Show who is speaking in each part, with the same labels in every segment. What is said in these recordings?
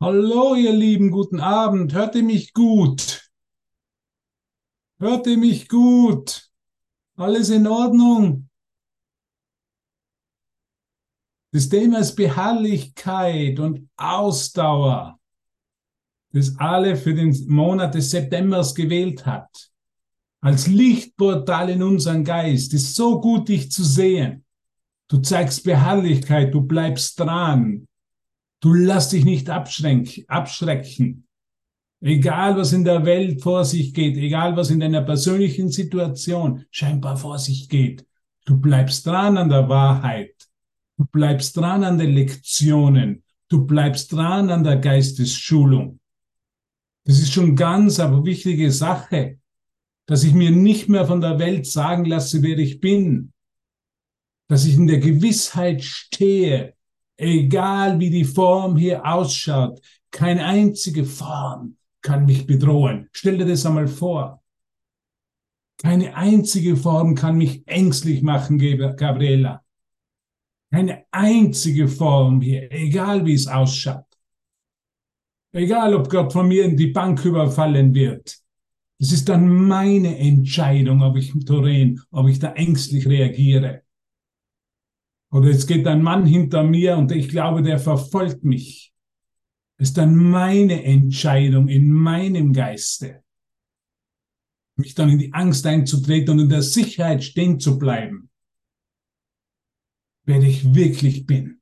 Speaker 1: Hallo, ihr Lieben, guten Abend. Hört ihr mich gut? Hört ihr mich gut? Alles in Ordnung? Das Thema ist Beharrlichkeit und Ausdauer, das alle für den Monat des Septembers gewählt hat. Als Lichtportal in unseren Geist. Ist so gut, dich zu sehen. Du zeigst Beharrlichkeit, du bleibst dran. Du lass dich nicht abschrecken. Egal, was in der Welt vor sich geht, egal, was in deiner persönlichen Situation scheinbar vor sich geht, du bleibst dran an der Wahrheit. Du bleibst dran an den Lektionen. Du bleibst dran an der Geistesschulung. Das ist schon ganz aber wichtige Sache, dass ich mir nicht mehr von der Welt sagen lasse, wer ich bin. Dass ich in der Gewissheit stehe, egal wie die Form hier ausschaut, keine einzige Form kann mich bedrohen. Stell dir das einmal vor. Keine einzige Form kann mich ängstlich machen, Gabriela. Keine einzige Form hier, egal wie es ausschaut. Egal, ob Gott von mir in die Bank überfallen wird. Es ist dann meine Entscheidung, ob ich, Doreen, ob ich da ängstlich reagiere. Oder es geht ein Mann hinter mir und ich glaube, der verfolgt mich. Ist dann meine Entscheidung in meinem Geiste. Mich dann in die Angst einzutreten und in der Sicherheit stehen zu bleiben. Wer ich wirklich bin.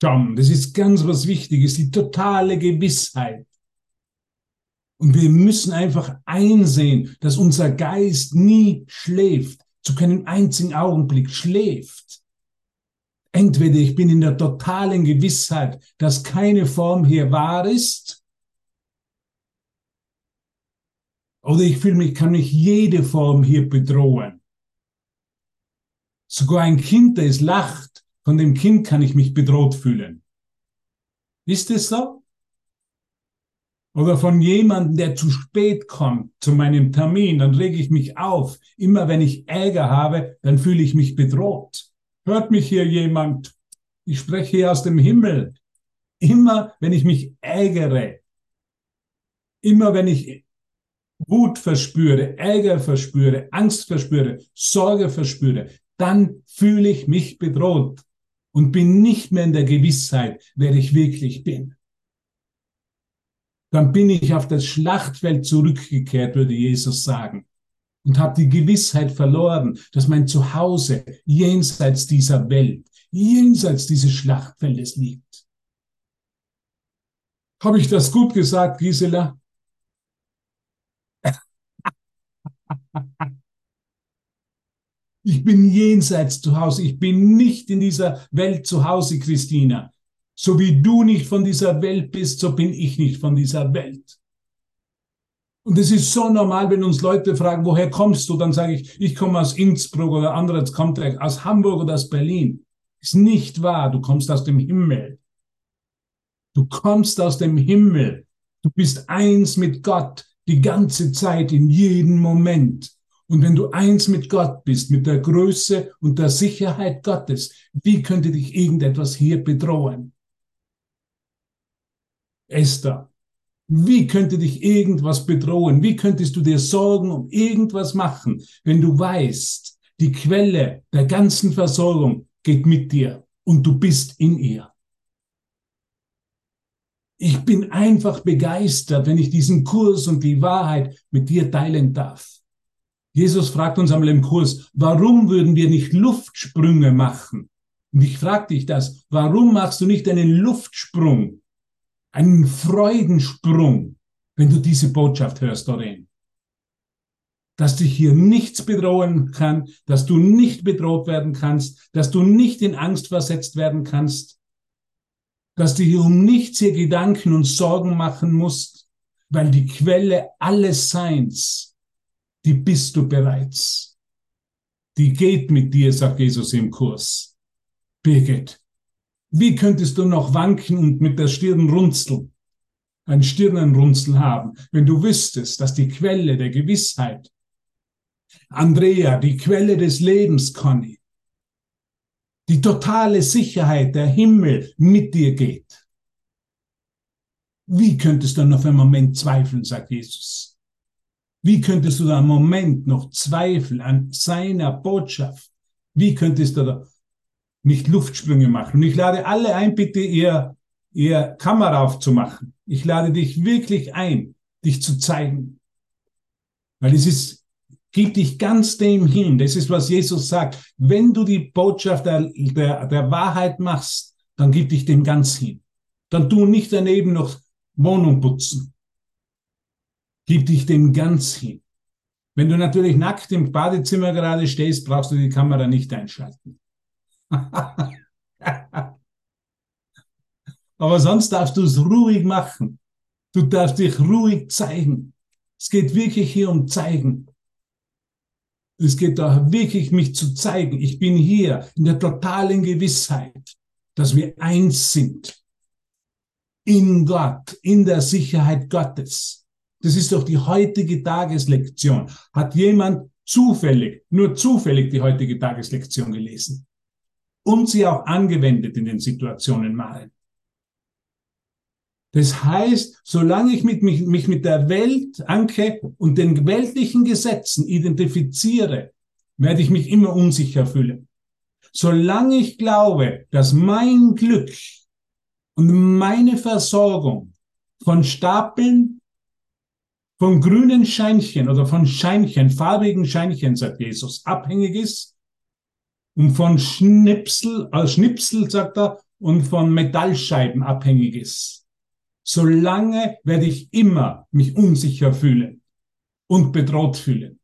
Speaker 1: Tom, das ist ganz was Wichtiges, die totale Gewissheit. Und wir müssen einfach einsehen, dass unser Geist nie schläft zu keinem einzigen Augenblick schläft. Entweder ich bin in der totalen Gewissheit, dass keine Form hier wahr ist, oder ich fühle mich, kann mich jede Form hier bedrohen. Sogar ein Kind, das lacht, von dem Kind kann ich mich bedroht fühlen. Ist es so? Oder von jemandem, der zu spät kommt zu meinem Termin, dann rege ich mich auf. Immer wenn ich Ärger habe, dann fühle ich mich bedroht. Hört mich hier jemand? Ich spreche hier aus dem Himmel. Immer wenn ich mich ärgere, immer wenn ich Wut verspüre, Ärger verspüre, Angst verspüre, Sorge verspüre, dann fühle ich mich bedroht und bin nicht mehr in der Gewissheit, wer ich wirklich bin dann bin ich auf das Schlachtfeld zurückgekehrt, würde Jesus sagen, und habe die Gewissheit verloren, dass mein Zuhause jenseits dieser Welt, jenseits dieses Schlachtfeldes liegt. Habe ich das gut gesagt, Gisela? Ich bin jenseits zu Hause. Ich bin nicht in dieser Welt zu Hause, Christina. So wie du nicht von dieser Welt bist, so bin ich nicht von dieser Welt. Und es ist so normal, wenn uns Leute fragen, woher kommst du? Dann sage ich, ich komme aus Innsbruck oder andere, kommt aus Hamburg oder aus Berlin. Ist nicht wahr. Du kommst aus dem Himmel. Du kommst aus dem Himmel. Du bist eins mit Gott die ganze Zeit, in jedem Moment. Und wenn du eins mit Gott bist, mit der Größe und der Sicherheit Gottes, wie könnte dich irgendetwas hier bedrohen? Esther, wie könnte dich irgendwas bedrohen? Wie könntest du dir Sorgen um irgendwas machen, wenn du weißt, die Quelle der ganzen Versorgung geht mit dir und du bist in ihr? Ich bin einfach begeistert, wenn ich diesen Kurs und die Wahrheit mit dir teilen darf. Jesus fragt uns einmal im Kurs, warum würden wir nicht Luftsprünge machen? Und ich frage dich das, warum machst du nicht einen Luftsprung einen Freudensprung, wenn du diese Botschaft hörst, Doreen. Dass dich hier nichts bedrohen kann, dass du nicht bedroht werden kannst, dass du nicht in Angst versetzt werden kannst, dass du hier um nichts hier Gedanken und Sorgen machen musst, weil die Quelle alles Seins, die bist du bereits. Die geht mit dir, sagt Jesus im Kurs. Birgit, wie könntest du noch wanken und mit der Stirn runzeln? Ein Stirnenrunzel haben, wenn du wüsstest, dass die Quelle der Gewissheit, Andrea, die Quelle des Lebens, Conny, die totale Sicherheit, der Himmel mit dir geht. Wie könntest du noch einen Moment zweifeln, sagt Jesus? Wie könntest du da einen Moment noch zweifeln an seiner Botschaft? Wie könntest du da nicht Luftsprünge machen? Und ich lade alle ein, bitte ihr, ihr Kamera aufzumachen. Ich lade dich wirklich ein, dich zu zeigen. Weil es ist Gib dich ganz dem hin. Das ist, was Jesus sagt. Wenn du die Botschaft der, der, der Wahrheit machst, dann gib dich dem ganz hin. Dann tu nicht daneben noch Wohnung putzen. Gib dich dem ganz hin. Wenn du natürlich nackt im Badezimmer gerade stehst, brauchst du die Kamera nicht einschalten. Aber sonst darfst du es ruhig machen. Du darfst dich ruhig zeigen. Es geht wirklich hier um zeigen. Es geht da wirklich, mich zu zeigen. Ich bin hier in der totalen Gewissheit, dass wir eins sind. In Gott, in der Sicherheit Gottes. Das ist doch die heutige Tageslektion. Hat jemand zufällig, nur zufällig die heutige Tageslektion gelesen und sie auch angewendet in den Situationen mal? Das heißt, solange ich mit mich, mich mit der Welt, Anke, und den weltlichen Gesetzen identifiziere, werde ich mich immer unsicher fühlen. Solange ich glaube, dass mein Glück und meine Versorgung von Stapeln, von grünen Scheinchen oder von Scheinchen, farbigen Scheinchen, sagt Jesus, abhängig ist und von Schnipsel, äh Schnipsel, sagt er, und von Metallscheiben abhängig ist solange werde ich immer mich unsicher fühlen und bedroht fühlen.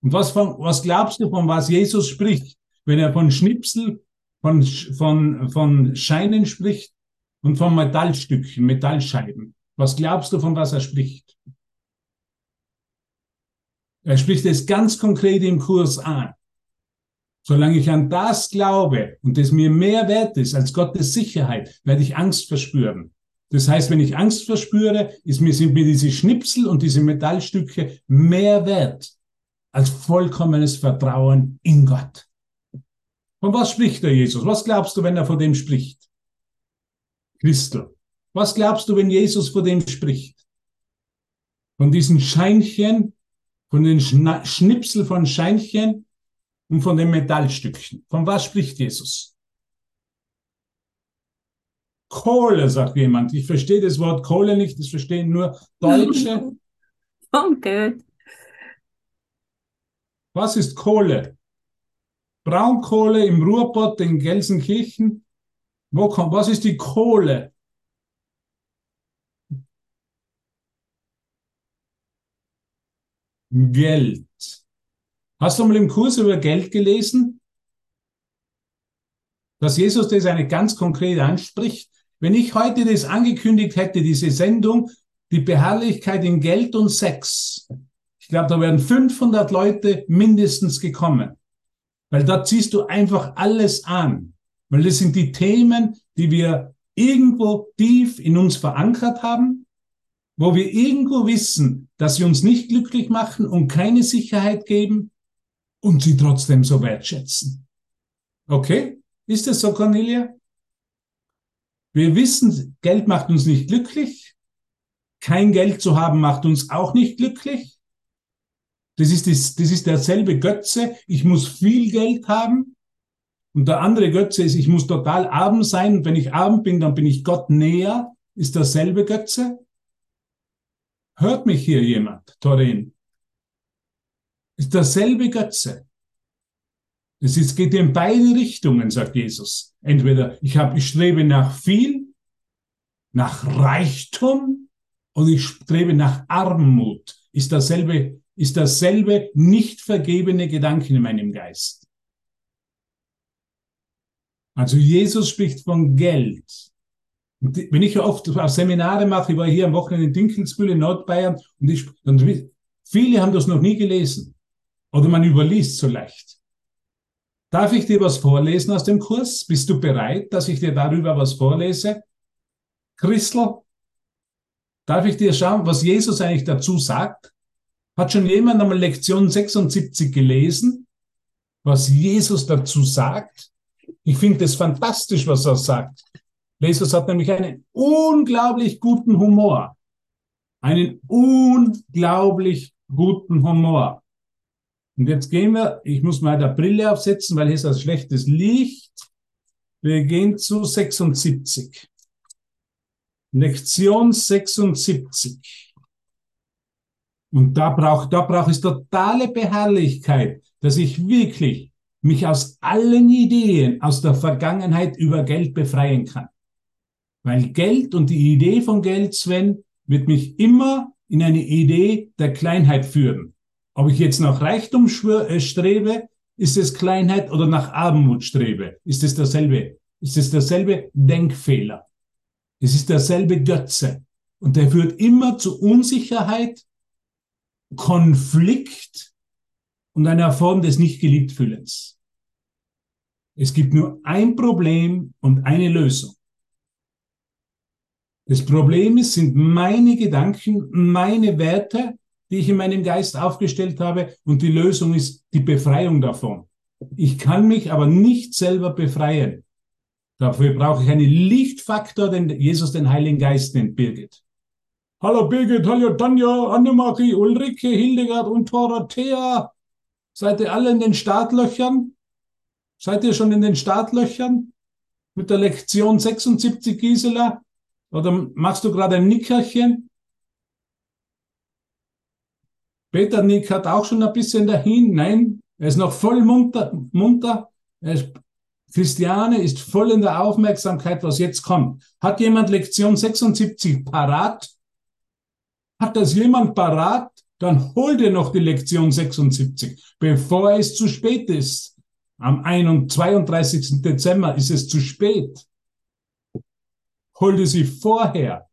Speaker 1: Und was, von, was glaubst du, von was Jesus spricht, wenn er von Schnipsel, von, von, von Scheinen spricht und von Metallstückchen, Metallscheiben? Was glaubst du, von was er spricht? Er spricht es ganz konkret im Kurs an. Solange ich an das glaube und es mir mehr wert ist als Gottes Sicherheit, werde ich Angst verspüren. Das heißt, wenn ich Angst verspüre, ist mir, sind mir diese Schnipsel und diese Metallstücke mehr wert als vollkommenes Vertrauen in Gott. Von was spricht der Jesus? Was glaubst du, wenn er von dem spricht? Christel. Was glaubst du, wenn Jesus von dem spricht? Von diesen Scheinchen, von den Schna Schnipsel von Scheinchen und von den Metallstückchen. Von was spricht Jesus? Kohle, sagt jemand. Ich verstehe das Wort Kohle nicht, das verstehen nur Deutsche.
Speaker 2: Danke.
Speaker 1: Was ist Kohle? Braunkohle im Ruhrpott in Gelsenkirchen? Wo kommt, was ist die Kohle? Geld. Hast du mal im Kurs über Geld gelesen? Dass Jesus das eine ganz konkret anspricht. Wenn ich heute das angekündigt hätte, diese Sendung, die Beharrlichkeit in Geld und Sex, ich glaube, da wären 500 Leute mindestens gekommen. Weil da ziehst du einfach alles an. Weil das sind die Themen, die wir irgendwo tief in uns verankert haben, wo wir irgendwo wissen, dass sie uns nicht glücklich machen und keine Sicherheit geben und sie trotzdem so wertschätzen. Okay? Ist das so, Cornelia? Wir wissen, Geld macht uns nicht glücklich. Kein Geld zu haben macht uns auch nicht glücklich. Das ist, das, das ist derselbe Götze. Ich muss viel Geld haben. Und der andere Götze ist, ich muss total arm sein. Und wenn ich arm bin, dann bin ich Gott näher. Ist derselbe Götze? Hört mich hier jemand, Torin? Ist derselbe Götze. Es ist, geht in beide Richtungen, sagt Jesus. Entweder ich habe, ich strebe nach viel, nach Reichtum und ich strebe nach Armut. Ist dasselbe, ist dasselbe nicht vergebene Gedanken in meinem Geist. Also Jesus spricht von Geld. Und wenn ich oft auf Seminare mache, ich war hier am Wochenende in Dinkelsbühl in Nordbayern und ich, und viele haben das noch nie gelesen. Oder man überliest so leicht. Darf ich dir was vorlesen aus dem Kurs? Bist du bereit, dass ich dir darüber was vorlese? Christel, darf ich dir schauen, was Jesus eigentlich dazu sagt? Hat schon jemand einmal Lektion 76 gelesen, was Jesus dazu sagt? Ich finde es fantastisch, was er sagt. Jesus hat nämlich einen unglaublich guten Humor. Einen unglaublich guten Humor. Und jetzt gehen wir, ich muss mal der Brille aufsetzen, weil hier ist das schlechtes Licht. Wir gehen zu 76. Lektion 76. Und da braucht, da braucht es totale Beharrlichkeit, dass ich wirklich mich aus allen Ideen aus der Vergangenheit über Geld befreien kann. Weil Geld und die Idee von Geld, Sven, wird mich immer in eine Idee der Kleinheit führen. Ob ich jetzt nach Reichtum äh, strebe, ist es Kleinheit oder nach Armut strebe, ist es derselbe, ist es derselbe Denkfehler. Es ist derselbe Götze. Und der führt immer zu Unsicherheit, Konflikt und einer Form des nicht geliebt fühlens. Es gibt nur ein Problem und eine Lösung. Das Problem ist, sind meine Gedanken, meine Werte, die ich in meinem Geist aufgestellt habe, und die Lösung ist die Befreiung davon. Ich kann mich aber nicht selber befreien. Dafür brauche ich einen Lichtfaktor, den Jesus den Heiligen Geist nennt, Birgit. Hallo Birgit, hallo Tanja, Annemarie, Ulrike, Hildegard und Dorothea. Seid ihr alle in den Startlöchern? Seid ihr schon in den Startlöchern? Mit der Lektion 76, Gisela? Oder machst du gerade ein Nickerchen? Peter Nick hat auch schon ein bisschen dahin. Nein, er ist noch voll munter. munter. Ist, Christiane ist voll in der Aufmerksamkeit, was jetzt kommt. Hat jemand Lektion 76 parat? Hat das jemand parat? Dann hol dir noch die Lektion 76, bevor es zu spät ist. Am 31. Dezember ist es zu spät. Hol dir sie vorher.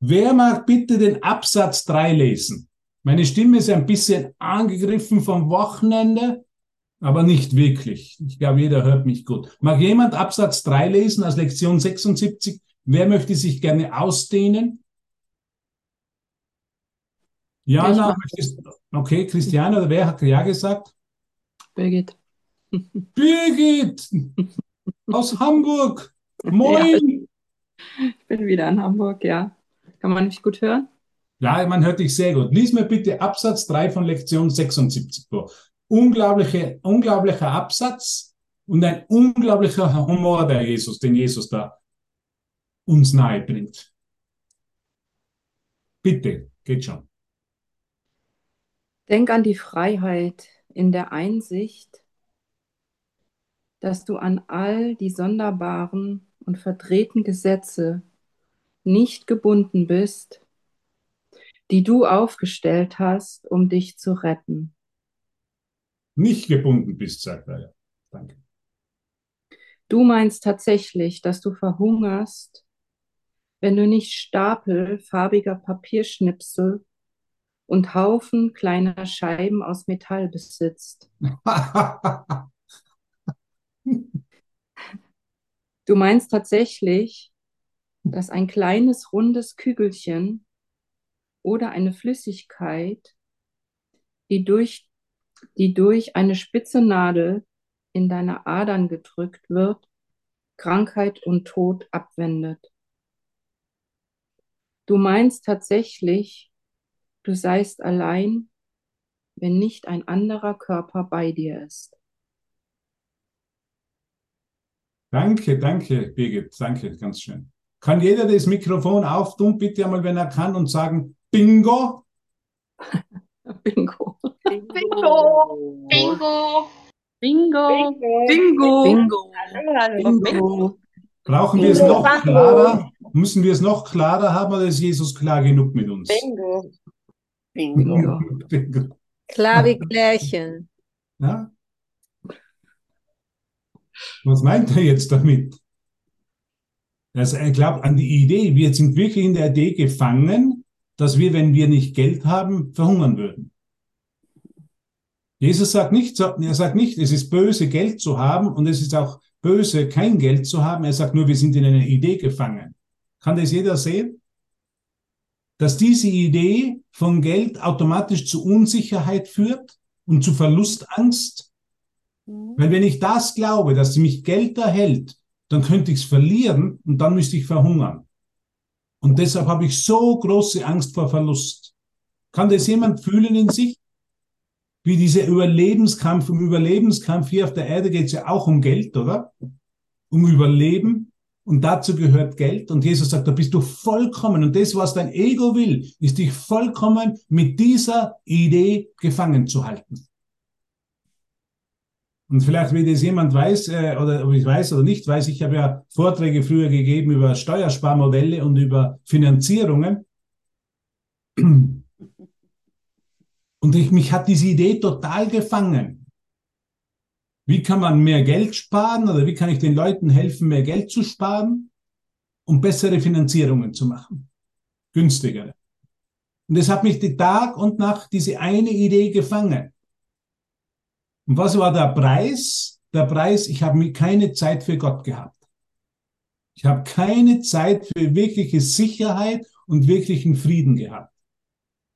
Speaker 1: Wer mag bitte den Absatz 3 lesen? Meine Stimme ist ein bisschen angegriffen vom Wochenende, aber nicht wirklich. Ich glaube, jeder hört mich gut. Mag jemand Absatz 3 lesen aus Lektion 76? Wer möchte sich gerne ausdehnen? Jana, möchtest, okay, Christiane, oder wer hat ja gesagt?
Speaker 2: Birgit.
Speaker 1: Birgit aus Hamburg. Moin.
Speaker 2: Ja, ich bin wieder in Hamburg, ja. Kann man mich gut hören?
Speaker 1: Ja, man hört dich sehr gut. Lies mir bitte Absatz 3 von Lektion 76 vor. Unglaubliche, unglaublicher Absatz und ein unglaublicher Humor der Jesus, den Jesus da uns nahe bringt. Bitte, geht schon.
Speaker 2: Denk an die Freiheit in der Einsicht, dass du an all die sonderbaren und verdrehten Gesetze nicht gebunden bist, die du aufgestellt hast, um dich zu retten.
Speaker 1: Nicht gebunden bist, sagt er ja. Danke.
Speaker 2: Du meinst tatsächlich, dass du verhungerst, wenn du nicht Stapel farbiger Papierschnipsel und Haufen kleiner Scheiben aus Metall besitzt. Du meinst tatsächlich, dass ein kleines rundes Kügelchen oder eine Flüssigkeit, die durch, die durch eine spitze Nadel in deine Adern gedrückt wird, Krankheit und Tod abwendet. Du meinst tatsächlich, du seist allein, wenn nicht ein anderer Körper bei dir ist.
Speaker 1: Danke, danke, Birgit, danke, ganz schön. Kann jeder das Mikrofon auftun, bitte einmal, wenn er kann, und sagen Bingo?
Speaker 2: Bingo.
Speaker 3: Bingo. Bingo.
Speaker 2: Bingo.
Speaker 3: Bingo.
Speaker 2: Bingo.
Speaker 3: Bingo.
Speaker 1: Brauchen wir es noch klarer? Müssen wir es noch klarer haben oder ist Jesus klar genug mit uns?
Speaker 3: Bingo. Bingo.
Speaker 1: Bingo.
Speaker 4: Klar wie Klärchen.
Speaker 1: Ja? Was meint er jetzt damit? Also er glaubt an die Idee, wir sind wirklich in der Idee gefangen, dass wir, wenn wir nicht Geld haben, verhungern würden. Jesus sagt nicht, er sagt nicht, es ist böse, Geld zu haben und es ist auch böse, kein Geld zu haben. Er sagt nur, wir sind in einer Idee gefangen. Kann das jeder sehen? dass diese Idee von Geld automatisch zu Unsicherheit führt und zu Verlustangst? Weil wenn ich das glaube, dass mich Geld erhält, dann könnte ich es verlieren und dann müsste ich verhungern. Und deshalb habe ich so große Angst vor Verlust. Kann das jemand fühlen in sich? Wie dieser Überlebenskampf, im Überlebenskampf hier auf der Erde geht es ja auch um Geld, oder? Um Überleben. Und dazu gehört Geld. Und Jesus sagt, da bist du vollkommen. Und das, was dein Ego will, ist dich vollkommen mit dieser Idee gefangen zu halten. Und vielleicht, wie das jemand weiß, äh, oder ob ich weiß oder nicht weiß, ich habe ja Vorträge früher gegeben über Steuersparmodelle und über Finanzierungen. Und ich, mich hat diese Idee total gefangen. Wie kann man mehr Geld sparen oder wie kann ich den Leuten helfen, mehr Geld zu sparen, um bessere Finanzierungen zu machen? Günstigere. Und es hat mich die Tag und Nacht diese eine Idee gefangen. Und was war der Preis? Der Preis, ich habe keine Zeit für Gott gehabt. Ich habe keine Zeit für wirkliche Sicherheit und wirklichen Frieden gehabt.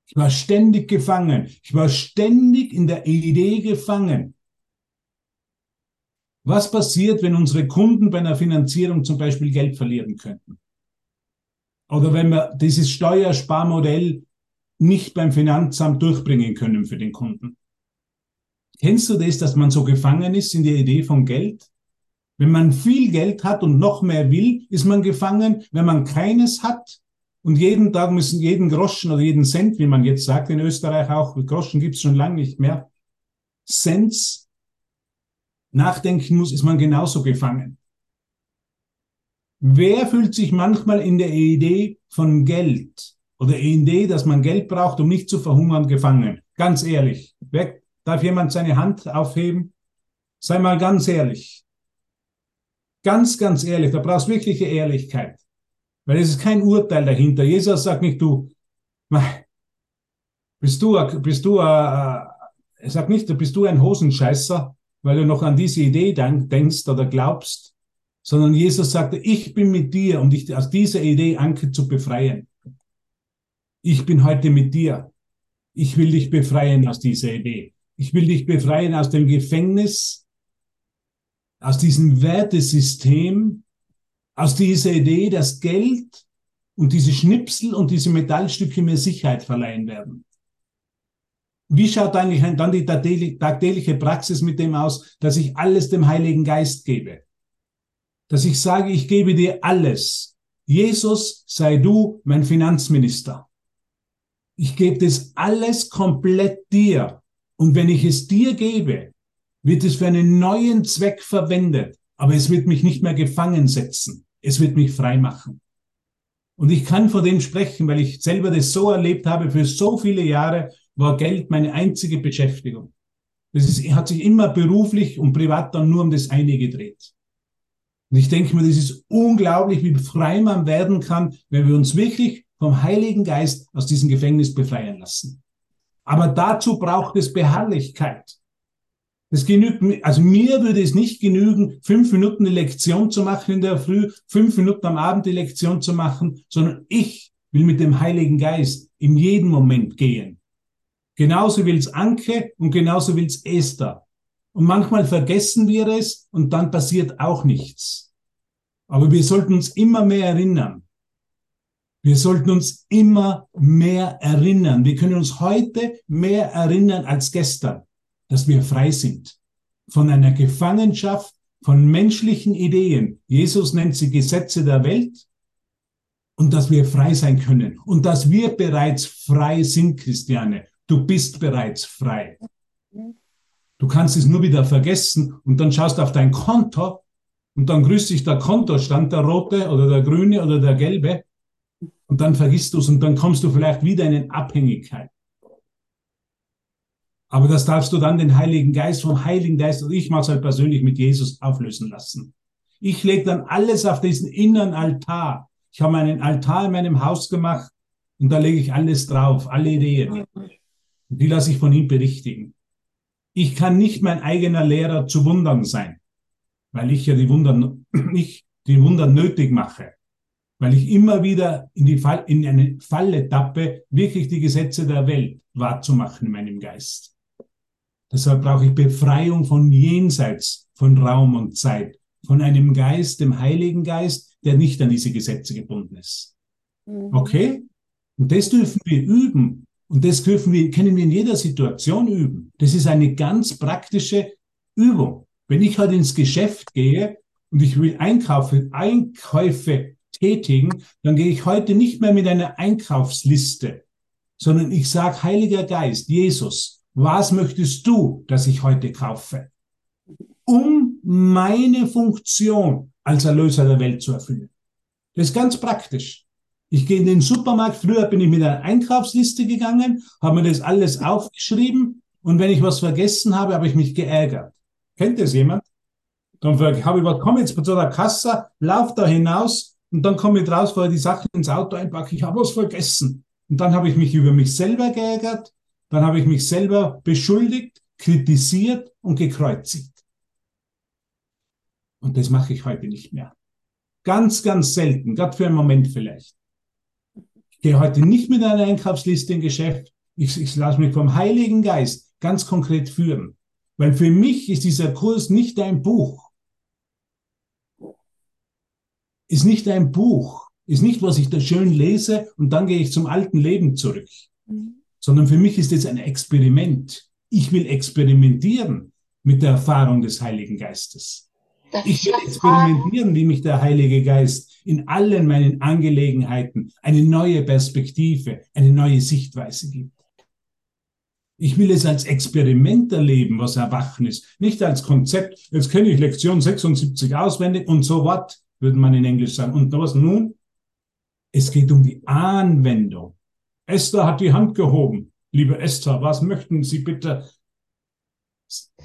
Speaker 1: Ich war ständig gefangen. Ich war ständig in der Idee gefangen. Was passiert, wenn unsere Kunden bei einer Finanzierung zum Beispiel Geld verlieren könnten? Oder wenn wir dieses Steuersparmodell nicht beim Finanzamt durchbringen können für den Kunden? Kennst du das, dass man so gefangen ist in der Idee von Geld? Wenn man viel Geld hat und noch mehr will, ist man gefangen. Wenn man keines hat und jeden Tag müssen jeden Groschen oder jeden Cent, wie man jetzt sagt in Österreich auch, Groschen gibt's schon lange nicht mehr, Cents nachdenken muss, ist man genauso gefangen. Wer fühlt sich manchmal in der Idee von Geld oder Idee, dass man Geld braucht, um nicht zu verhungern, gefangen? Ganz ehrlich. Wer, darf jemand seine Hand aufheben? Sei mal ganz ehrlich. Ganz, ganz ehrlich. Da brauchst du wirkliche Ehrlichkeit. Weil es ist kein Urteil dahinter. Jesus sagt nicht, du, bist du, bist du, er sagt nicht, bist du ein Hosenscheißer, weil du noch an diese Idee denkst oder glaubst, sondern Jesus sagte, ich bin mit dir, um dich aus dieser Idee Anke zu befreien. Ich bin heute mit dir. Ich will dich befreien aus dieser Idee. Ich will dich befreien aus dem Gefängnis, aus diesem Wertesystem, aus dieser Idee, dass Geld und diese Schnipsel und diese Metallstücke mir Sicherheit verleihen werden. Wie schaut eigentlich dann die tagtägliche Praxis mit dem aus, dass ich alles dem Heiligen Geist gebe? Dass ich sage, ich gebe dir alles. Jesus, sei du mein Finanzminister. Ich gebe das alles komplett dir. Und wenn ich es dir gebe, wird es für einen neuen Zweck verwendet. Aber es wird mich nicht mehr gefangen setzen. Es wird mich frei machen. Und ich kann von dem sprechen, weil ich selber das so erlebt habe für so viele Jahre war Geld meine einzige Beschäftigung. Das ist, hat sich immer beruflich und privat dann nur um das eine gedreht. Und ich denke mir, das ist unglaublich, wie frei man werden kann, wenn wir uns wirklich vom Heiligen Geist aus diesem Gefängnis befreien lassen. Aber dazu braucht es Beharrlichkeit. Das genügt, also mir würde es nicht genügen, fünf Minuten die Lektion zu machen in der Früh, fünf Minuten am Abend die Lektion zu machen, sondern ich will mit dem Heiligen Geist in jedem Moment gehen. Genauso will's Anke und genauso will's Esther. Und manchmal vergessen wir es und dann passiert auch nichts. Aber wir sollten uns immer mehr erinnern. Wir sollten uns immer mehr erinnern. Wir können uns heute mehr erinnern als gestern, dass wir frei sind von einer Gefangenschaft von menschlichen Ideen. Jesus nennt sie Gesetze der Welt und dass wir frei sein können und dass wir bereits frei sind, Christiane. Du bist bereits frei. Du kannst es nur wieder vergessen und dann schaust auf dein Konto und dann grüßt dich der Kontostand, der rote oder der grüne oder der gelbe und dann vergisst du es und dann kommst du vielleicht wieder in Abhängigkeit. Aber das darfst du dann den Heiligen Geist vom Heiligen Geist, und ich mache es halt persönlich mit Jesus auflösen lassen. Ich lege dann alles auf diesen inneren Altar. Ich habe einen Altar in meinem Haus gemacht und da lege ich alles drauf, alle Ideen. Die lasse ich von ihm berichtigen. Ich kann nicht mein eigener Lehrer zu Wundern sein, weil ich ja die Wunder, ich die Wunder nötig mache. Weil ich immer wieder in, die Fall, in eine Falle tappe, wirklich die Gesetze der Welt wahrzumachen in meinem Geist. Deshalb brauche ich Befreiung von jenseits von Raum und Zeit, von einem Geist, dem Heiligen Geist, der nicht an diese Gesetze gebunden ist.
Speaker 3: Mhm.
Speaker 1: Okay? Und das dürfen wir üben. Und das dürfen wir, können wir in jeder Situation üben. Das ist eine ganz praktische Übung. Wenn ich heute ins Geschäft gehe und ich will Einkaufe, Einkäufe tätigen, dann gehe ich heute nicht mehr mit einer Einkaufsliste, sondern ich sage, Heiliger Geist, Jesus, was möchtest du, dass ich heute kaufe? Um meine Funktion als Erlöser der Welt zu erfüllen. Das ist ganz praktisch. Ich gehe in den Supermarkt. Früher bin ich mit einer Einkaufsliste gegangen, habe mir das alles aufgeschrieben und wenn ich was vergessen habe, habe ich mich geärgert. Kennt das jemand? Dann habe ich was, komme jetzt zu der Kasse, lauf da hinaus und dann komme ich raus, weil die Sachen ins Auto einpacke. Ich habe was vergessen. Und dann habe ich mich über mich selber geärgert. Dann habe ich mich selber beschuldigt, kritisiert und gekreuzigt. Und das mache ich heute nicht mehr. Ganz, ganz selten, gerade für einen Moment vielleicht. Ich gehe heute nicht mit einer Einkaufsliste in Geschäft. Ich, ich lasse mich vom Heiligen Geist ganz konkret führen. Weil für mich ist dieser Kurs nicht ein Buch. Ist nicht ein Buch. Ist nicht, was ich da schön lese und dann gehe ich zum alten Leben zurück. Mhm. Sondern für mich ist es ein Experiment. Ich will experimentieren mit der Erfahrung des Heiligen Geistes.
Speaker 3: Darf
Speaker 1: Ich will
Speaker 3: was
Speaker 1: experimentieren, wie mich der Heilige Geist in allen meinen Angelegenheiten eine neue Perspektive, eine neue Sichtweise gibt. Ich will es als Experiment erleben, was Erwachen ist, nicht als Konzept. Jetzt kenne ich Lektion 76 auswendig und so what, würde man in Englisch sagen. Und was nun? Es geht um die Anwendung. Esther hat die Hand gehoben. Liebe Esther, was möchten Sie bitte?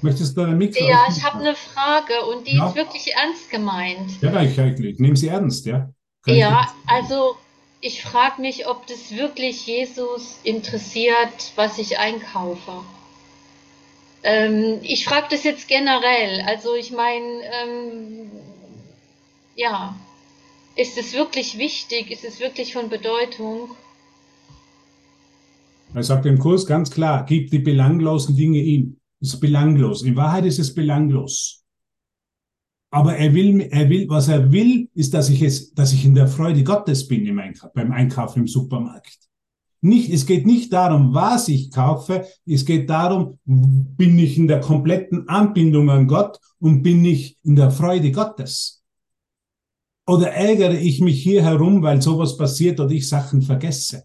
Speaker 1: Möchtest du dein Mikro?
Speaker 3: Ja, ich habe eine Frage und die
Speaker 1: Ja.
Speaker 3: ist wirklich ernst gemeint.
Speaker 1: Ja, ich, ich nehme sie ernst, ja. Kann ich
Speaker 3: Ja,
Speaker 1: nicht-
Speaker 3: also ich frage mich, ob das wirklich Jesus interessiert, was ich einkaufe. Ähm, ich frage das jetzt generell. Also ich meine, ähm, ja, ist es wirklich wichtig? Ist es wirklich von Bedeutung?
Speaker 1: Er sagt im Kurs ganz klar, gib die belanglosen Dinge ihm. Ist belanglos. In Wahrheit ist es belanglos. Aber er will, er will, was er will, ist, dass ich es, dass ich in der Freude Gottes bin im Einkauf, beim Einkaufen im Supermarkt. Nicht, es geht nicht darum, was ich kaufe. Es geht darum, bin ich in der kompletten Anbindung an Gott und bin ich in der Freude Gottes. Oder ärgere ich mich hier herum, weil sowas passiert oder ich Sachen vergesse.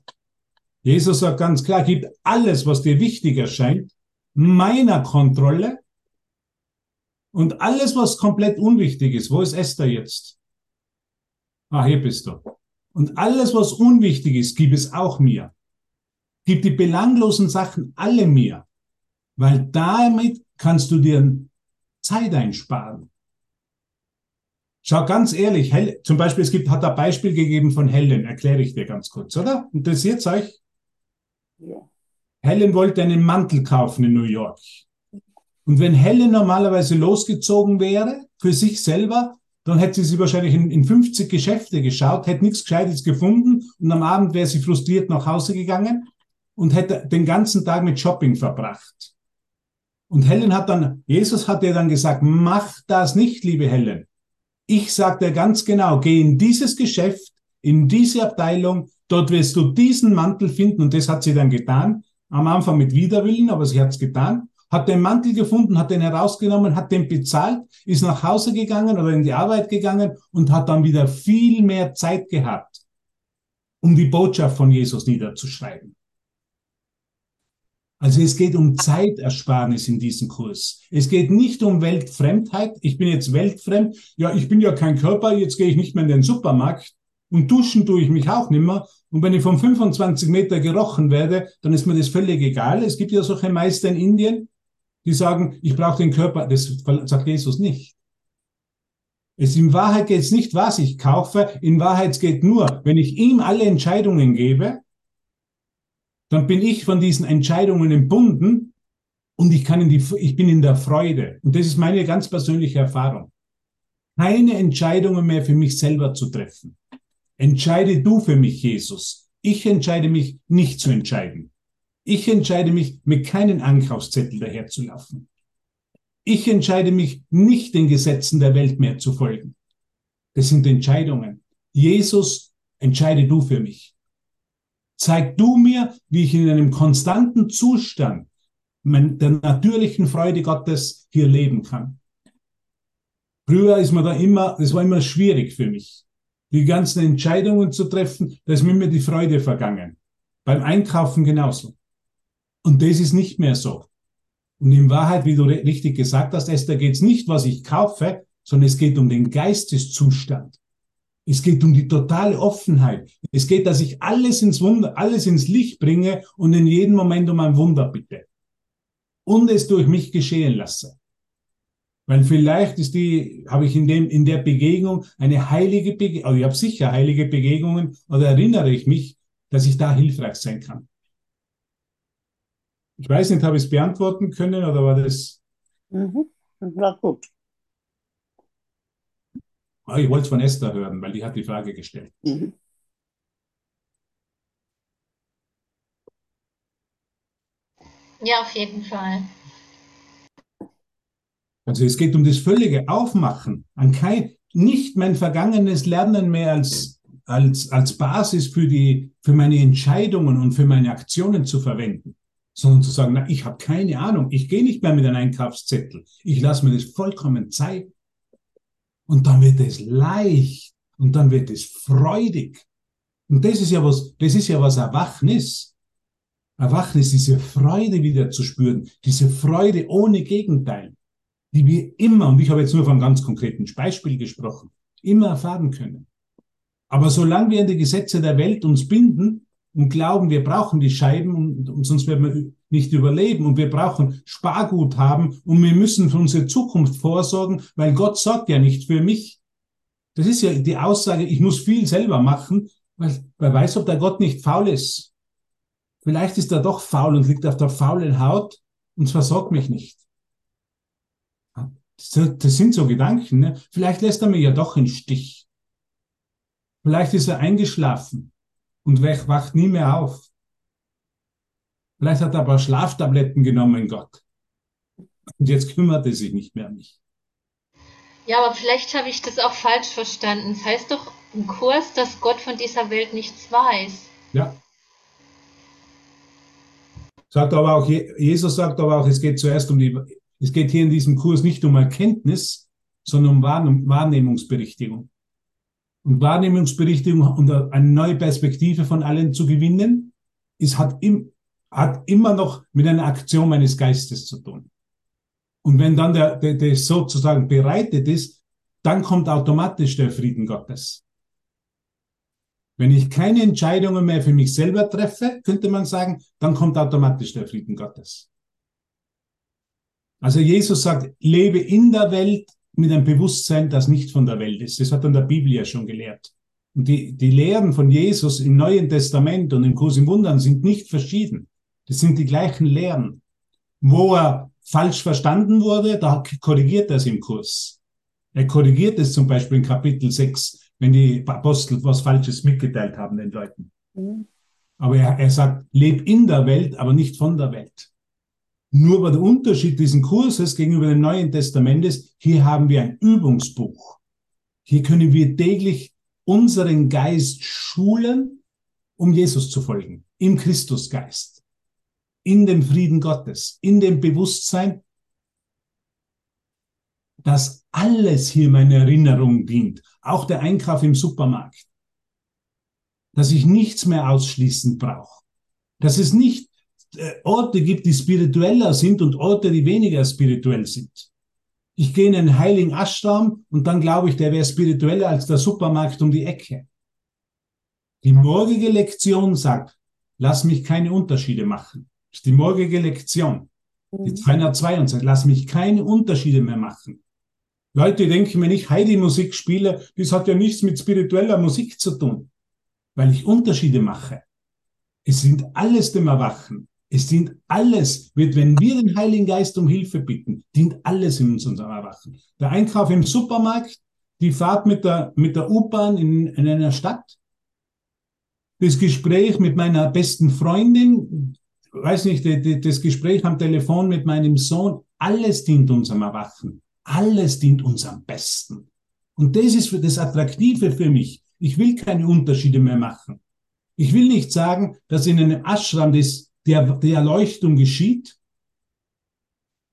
Speaker 1: Jesus sagt ganz klar, gib alles, was dir wichtig erscheint, meiner Kontrolle und alles, was komplett unwichtig ist. Wo ist Esther jetzt? Ah, hier bist du. Und alles, was unwichtig ist, gib es auch mir. Gib die belanglosen Sachen alle mir, weil damit kannst du dir Zeit einsparen. Schau ganz ehrlich, Hel zum Beispiel, es gibt, hat ein Beispiel gegeben von Helen, erkläre ich dir ganz kurz, oder? Interessiert's euch? Helen wollte einen Mantel kaufen in New York. Und wenn Helen normalerweise losgezogen wäre, für sich selber, dann hätte sie sie wahrscheinlich in, in 50 Geschäfte geschaut, hätte nichts Gescheites gefunden und am Abend wäre sie frustriert nach Hause gegangen und hätte den ganzen Tag mit Shopping verbracht. Und Helen hat dann, Jesus hat ihr dann gesagt, mach das nicht, liebe Helen. Ich sag dir ganz genau, geh in dieses Geschäft, in diese Abteilung, dort wirst du diesen Mantel finden und das hat sie dann getan. Am Anfang mit Widerwillen, aber sie hat es getan. Hat den Mantel gefunden, hat den herausgenommen, hat den bezahlt, ist nach Hause gegangen oder in die Arbeit gegangen und hat dann wieder viel mehr Zeit gehabt, um die Botschaft von Jesus niederzuschreiben. Also es geht um Zeitersparnis in diesem Kurs. Es geht nicht um Weltfremdheit. Ich bin jetzt weltfremd. Ja, ich bin ja kein Körper. Jetzt gehe ich nicht mehr in den Supermarkt. Und duschen tue ich mich auch nicht mehr. Und wenn ich von 25 Meter gerochen werde, dann ist mir das völlig egal. Es gibt ja solche Meister in Indien, die sagen, ich brauche den Körper. Das sagt Jesus nicht. Es in Wahrheit geht es nicht, was ich kaufe. In Wahrheit geht nur, wenn ich ihm alle Entscheidungen gebe, dann bin ich von diesen Entscheidungen entbunden und ich kann in die, ich bin in der Freude. Und das ist meine ganz persönliche Erfahrung. Keine Entscheidungen mehr für mich selber zu treffen. Entscheide du für mich, Jesus. Ich entscheide mich nicht zu entscheiden. Ich entscheide mich, mit keinen Einkaufszettel daherzulaufen. Ich entscheide mich nicht den Gesetzen der Welt mehr zu folgen. Das sind Entscheidungen. Jesus, entscheide du für mich. Zeig du mir, wie ich in einem konstanten Zustand der natürlichen Freude Gottes hier leben kann. Früher ist man da immer, das war immer schwierig für mich, die ganzen Entscheidungen zu treffen, da ist mir immer die Freude vergangen. Beim Einkaufen genauso. Und das ist nicht mehr so. Und in Wahrheit, wie du richtig gesagt hast, Esther, geht es nicht, was ich kaufe, sondern es geht um den Geisteszustand. Es geht um die totale Offenheit. Es geht, dass ich alles ins Wunder, alles ins Licht bringe und in jedem Moment um ein Wunder bitte. Und es durch mich geschehen lasse. Weil vielleicht ist die, habe ich in dem, in der Begegnung eine heilige Begegnung, also ich habe sicher heilige Begegnungen, oder erinnere ich mich, dass ich da hilfreich sein kann. Ich weiß nicht, habe ich es beantworten können oder war das?
Speaker 5: Mhm. War gut.
Speaker 1: Ah, ich wollte es von Esther hören, weil die hat die Frage gestellt.
Speaker 5: Mhm.
Speaker 3: Ja, auf jeden Fall.
Speaker 1: Also es geht um das völlige Aufmachen, an kein, nicht mein vergangenes Lernen mehr als, als, als Basis für, die, für meine Entscheidungen und für meine Aktionen zu verwenden, sondern zu sagen, na, ich habe keine Ahnung, ich gehe nicht mehr mit einem Einkaufszettel, ich lasse mir das vollkommen Zeit. Und dann wird es leicht und dann wird es freudig. Und das ist ja was, das ist ja was Erwachnis. Erwachnis, diese Freude wieder zu spüren, diese Freude ohne Gegenteil die wir immer, und ich habe jetzt nur von einem ganz konkreten Beispiel gesprochen, immer erfahren können. Aber solange wir in die Gesetze der Welt uns binden und glauben, wir brauchen die Scheiben und, sonst werden wir nicht überleben und wir brauchen Spargut haben und wir müssen für unsere Zukunft vorsorgen, weil Gott sorgt ja nicht für mich. Das ist ja die Aussage, ich muss viel selber machen, weil wer weiß, ob der Gott nicht faul ist. Vielleicht ist er doch faul und liegt auf der faulen Haut und versorgt mich nicht. Das sind so Gedanken. Ne? Vielleicht lässt er mir ja doch einen Stich. Vielleicht ist er eingeschlafen und wacht nie mehr auf. Vielleicht hat er aber Schlaftabletten genommen, Gott. Und jetzt kümmert er sich nicht mehr um mich.
Speaker 3: Ja, aber vielleicht habe ich das auch falsch verstanden. Es heißt doch im Kurs, dass Gott von dieser Welt nichts weiß.
Speaker 1: Ja. Sagt aber auch, Jesus sagt aber auch, es geht zuerst um die es geht hier in diesem Kurs nicht um Erkenntnis, sondern um Wahrnehmungsberichtigung. Und Wahrnehmungsberichtigung und eine neue Perspektive von allen zu gewinnen, ist, hat, im, hat immer noch mit einer Aktion meines Geistes zu tun. Und wenn dann der, der, der sozusagen bereitet ist, dann kommt automatisch der Frieden Gottes. Wenn ich keine Entscheidungen mehr für mich selber treffe, könnte man sagen, dann kommt automatisch der Frieden Gottes. Also Jesus sagt, lebe in der Welt mit einem Bewusstsein, das nicht von der Welt ist. Das hat dann der Bibel ja schon gelehrt. Und die, die Lehren von Jesus im Neuen Testament und im Kurs im Wundern sind nicht verschieden. Das sind die gleichen Lehren. Wo er falsch verstanden wurde, da korrigiert er es im Kurs. Er korrigiert es zum Beispiel in Kapitel 6, wenn die Apostel was Falsches mitgeteilt haben den Leuten. Mhm. Aber er, er sagt, leb in der Welt, aber nicht von der Welt. Nur bei der Unterschied diesen Kurses gegenüber dem Neuen Testament ist, hier haben wir ein Übungsbuch. Hier können wir täglich unseren Geist schulen, um Jesus zu folgen, im Christusgeist, in dem Frieden Gottes, in dem Bewusstsein, dass alles hier meine Erinnerung dient, auch der Einkauf im Supermarkt, dass ich nichts mehr ausschließend brauche, dass es nicht Orte gibt, die spiritueller sind und Orte, die weniger spirituell sind. Ich gehe in einen heiligen Ashram und dann glaube ich, der wäre spiritueller als der Supermarkt um die Ecke. Die morgige Lektion sagt, lass mich keine Unterschiede machen. Das ist die morgige Lektion. Die 222, lass mich keine Unterschiede mehr machen. Leute denken, wenn ich Heidi-Musik spiele, das hat ja nichts mit spiritueller Musik zu tun, weil ich Unterschiede mache. Es sind alles dem Erwachen. Es dient alles, wird, wenn wir den Heiligen Geist um Hilfe bitten, dient alles in unserem Erwachen. Der Einkauf im Supermarkt, die Fahrt mit der, mit der U-Bahn in, in einer Stadt, das Gespräch mit meiner besten Freundin, weiß nicht, das Gespräch am Telefon mit meinem Sohn, alles dient unserem Erwachen. Alles dient uns am besten. Und das ist das Attraktive für mich. Ich will keine Unterschiede mehr machen. Ich will nicht sagen, dass in einem Ashram das, der, die Erleuchtung geschieht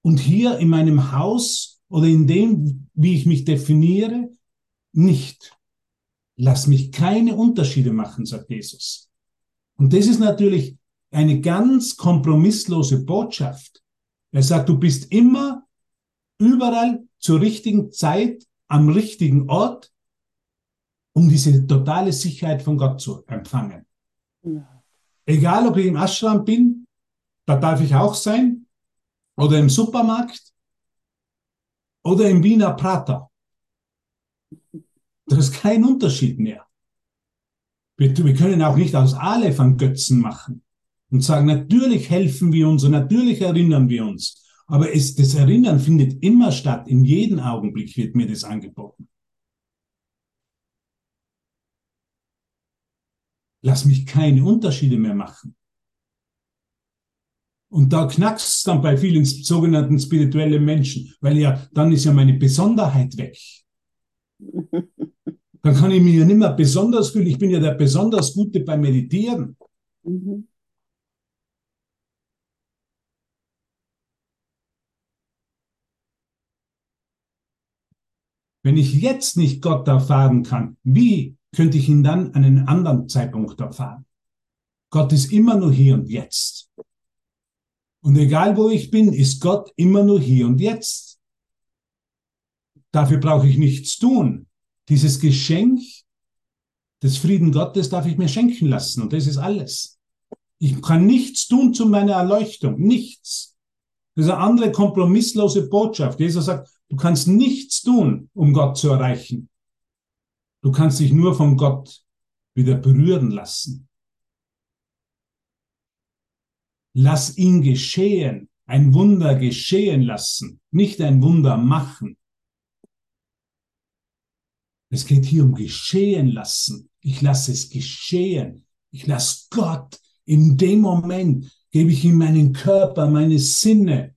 Speaker 1: und hier in meinem Haus oder in dem, wie ich mich definiere, nicht. Lass mich keine Unterschiede machen, sagt Jesus. Und das ist natürlich eine ganz kompromisslose Botschaft. Er sagt, du bist immer überall zur richtigen Zeit am richtigen Ort, um diese totale Sicherheit von Gott zu empfangen. Ja. Egal, ob ich im Ashram bin, da darf ich auch sein, oder im Supermarkt, oder im Wiener Prater. Da ist kein Unterschied mehr. Wir, wir können auch nicht aus Aleph an Götzen machen und sagen, natürlich helfen wir uns und natürlich erinnern wir uns. Aber es, das Erinnern findet immer statt. In jedem Augenblick wird mir das angeboten. Lass mich keine Unterschiede mehr machen. Und da knackst es dann bei vielen sogenannten spirituellen Menschen, weil ja, dann ist ja meine Besonderheit weg. Dann kann ich mich ja nicht mehr besonders fühlen. Ich bin ja der besonders Gute beim Meditieren. Mhm. Wenn ich jetzt nicht Gott erfahren kann, wie könnte ich ihn dann an einem anderen Zeitpunkt erfahren? Gott ist immer nur hier und jetzt. Und egal wo ich bin, ist Gott immer nur hier und jetzt. Dafür brauche ich nichts tun. Dieses Geschenk des Frieden Gottes darf ich mir schenken lassen und das ist alles. Ich kann nichts tun zu meiner Erleuchtung, nichts. Das ist eine andere kompromisslose Botschaft. Jesus sagt, Du kannst nichts tun, um Gott zu erreichen. Du kannst dich nur von Gott wieder berühren lassen. Lass ihn geschehen, ein Wunder geschehen lassen, nicht ein Wunder machen. Es geht hier um geschehen lassen. Ich lasse es geschehen. Ich lasse Gott in dem Moment, gebe ich ihm meinen Körper, meine Sinne,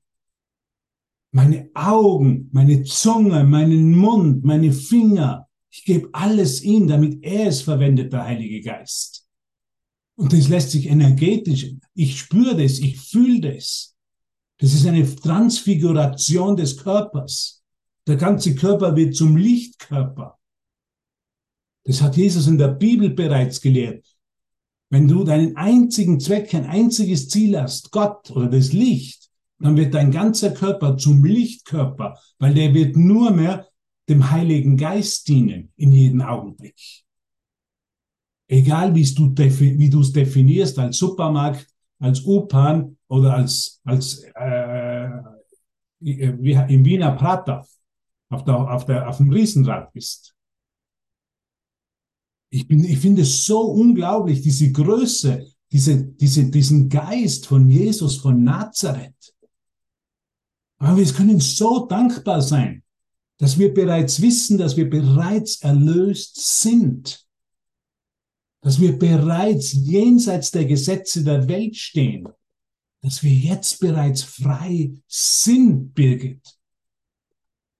Speaker 1: meine Augen, meine Zunge, meinen Mund, meine Finger. Ich gebe alles ihm, damit er es verwendet, der Heilige Geist. Und das lässt sich energetisch, ich spüre das, ich fühle das. Das ist eine Transfiguration des Körpers. Der ganze Körper wird zum Lichtkörper. Das hat Jesus in der Bibel bereits gelehrt. Wenn du deinen einzigen Zweck, ein einziges Ziel hast, Gott oder das Licht, dann wird dein ganzer Körper zum Lichtkörper, weil der wird nur mehr dem Heiligen Geist dienen in jedem Augenblick. Egal wie du es definierst als Supermarkt, als U-Bahn oder als als äh, wie im Wiener Prater auf der auf der auf dem Riesenrad bist. Ich bin ich finde es so unglaublich diese Größe, diese diese diesen Geist von Jesus von Nazareth aber wir können so dankbar sein, dass wir bereits wissen, dass wir bereits erlöst sind. Dass wir bereits jenseits der Gesetze der Welt stehen. Dass wir jetzt bereits frei sind, Birgit.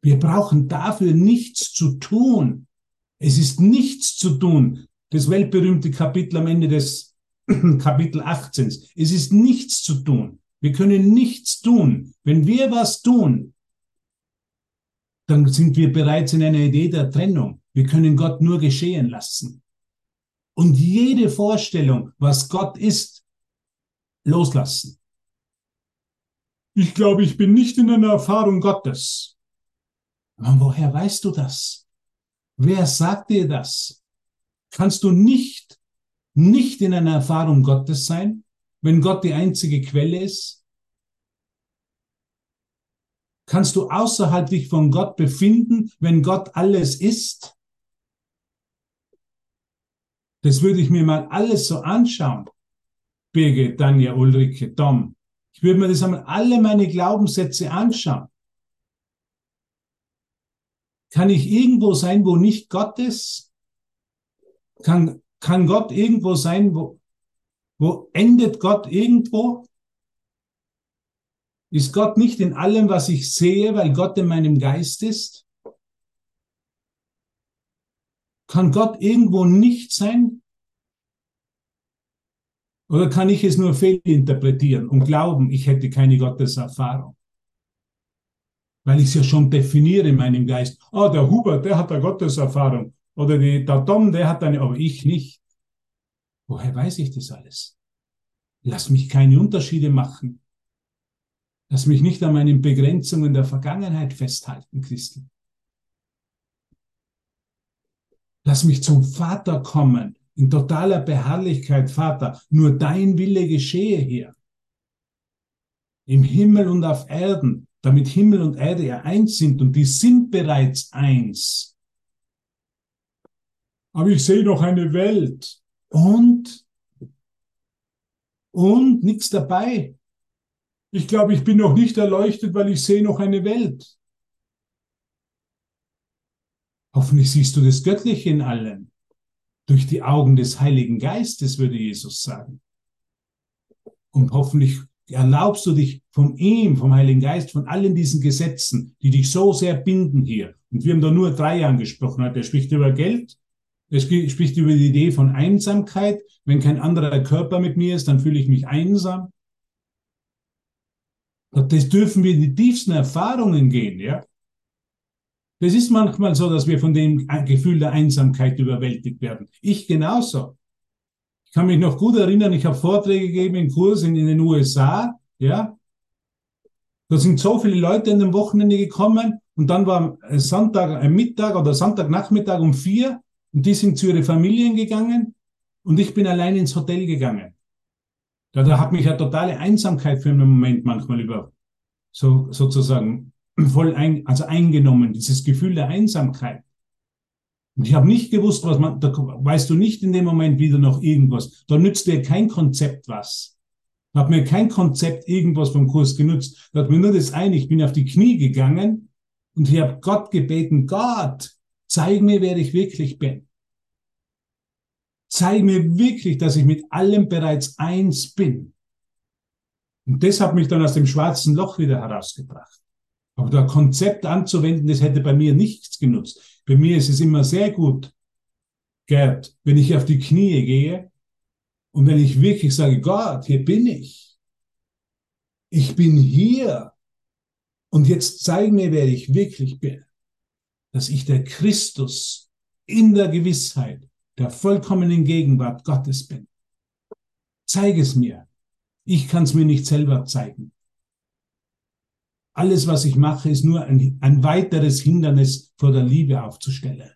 Speaker 1: Wir brauchen dafür nichts zu tun. Es ist nichts zu tun. Das weltberühmte Kapitel am Ende des Kapitel 18. Es ist nichts zu tun. Wir können nichts tun. Wenn wir was tun, dann sind wir bereits in einer Idee der Trennung. Wir können Gott nur geschehen lassen. Und jede Vorstellung, was Gott ist, loslassen. Ich glaube, ich bin nicht in einer Erfahrung Gottes. Aber woher weißt du das? Wer sagt dir das? Kannst du nicht, nicht in einer Erfahrung Gottes sein? wenn Gott die einzige Quelle ist? Kannst du außerhalb dich von Gott befinden, wenn Gott alles ist? Das würde ich mir mal alles so anschauen. Birgit, Danja, Ulrike, Tom. Ich würde mir das einmal alle meine Glaubenssätze anschauen. Kann ich irgendwo sein, wo nicht Gott ist? Kann Kann Gott irgendwo sein, wo, wo endet Gott irgendwo? Ist Gott nicht in allem, was ich sehe, weil Gott in meinem Geist ist? Kann Gott irgendwo nicht sein? Oder kann ich es nur fehlinterpretieren und glauben, ich hätte keine Gotteserfahrung? Weil ich es ja schon definiere in meinem Geist. Ah, der Hubert, der hat eine Gotteserfahrung. Oder die, der Tom, der hat eine, aber ich nicht. Woher weiß ich das alles? Lass mich keine Unterschiede machen. Lass mich nicht an meinen Begrenzungen der Vergangenheit festhalten, Christel. Lass mich zum Vater kommen, in totaler Beharrlichkeit, Vater. Nur dein Wille geschehe hier. Im Himmel und auf Erden, damit Himmel und Erde ja eins sind und die sind bereits eins. Aber ich sehe noch eine Welt. Und? Und nichts dabei. Ich glaube, ich bin noch nicht erleuchtet, weil ich sehe noch eine Welt. Hoffentlich siehst du das Göttliche in allem. Durch die Augen des Heiligen Geistes, würde Jesus sagen. Und hoffentlich erlaubst du dich von ihm, vom Heiligen Geist, von allen diesen Gesetzen, die dich so sehr binden hier. Und wir haben da nur drei angesprochen. Er spricht über Geld, er spricht über die Idee von Einsamkeit. Wenn kein anderer Körper mit mir ist, dann fühle ich mich einsam. Das dürfen wir in die tiefsten Erfahrungen gehen, ja. Das ist manchmal so, dass wir von dem Gefühl der Einsamkeit überwältigt werden. Ich genauso. Ich kann mich noch gut erinnern, ich habe Vorträge gegeben in Kursen in den USA, ja. Da sind so viele Leute an dem Wochenende gekommen und dann war Sonntag, ein Mittag oder Sonntagnachmittag um vier und die sind zu ihren Familien gegangen und ich bin allein ins Hotel gegangen. Da, da hat mich ja totale Einsamkeit für einen Moment manchmal über, so, sozusagen voll ein, also eingenommen, dieses Gefühl der Einsamkeit. Und ich habe nicht gewusst, was man, da weißt du nicht in dem Moment wieder noch irgendwas. Da nützt dir kein Konzept was. Da hat mir kein Konzept irgendwas vom Kurs genutzt. Da hat mir nur das eine, ich bin auf die Knie gegangen und ich habe Gott gebeten, Gott, zeig mir, wer ich wirklich bin. Zeig mir wirklich, dass ich mit allem bereits eins bin. Und das hat mich dann aus dem schwarzen Loch wieder herausgebracht. Aber da Konzept anzuwenden, das hätte bei mir nichts genutzt. Bei mir ist es immer sehr gut, Gerd, wenn ich auf die Knie gehe und wenn ich wirklich sage, Gott, hier bin ich. Ich bin hier. Und jetzt zeig mir, wer ich wirklich bin. Dass ich der Christus in der Gewissheit der vollkommenen Gegenwart Gottes bin. Zeig es mir. Ich kann es mir nicht selber zeigen. Alles, was ich mache, ist nur ein, ein weiteres Hindernis vor der Liebe aufzustellen.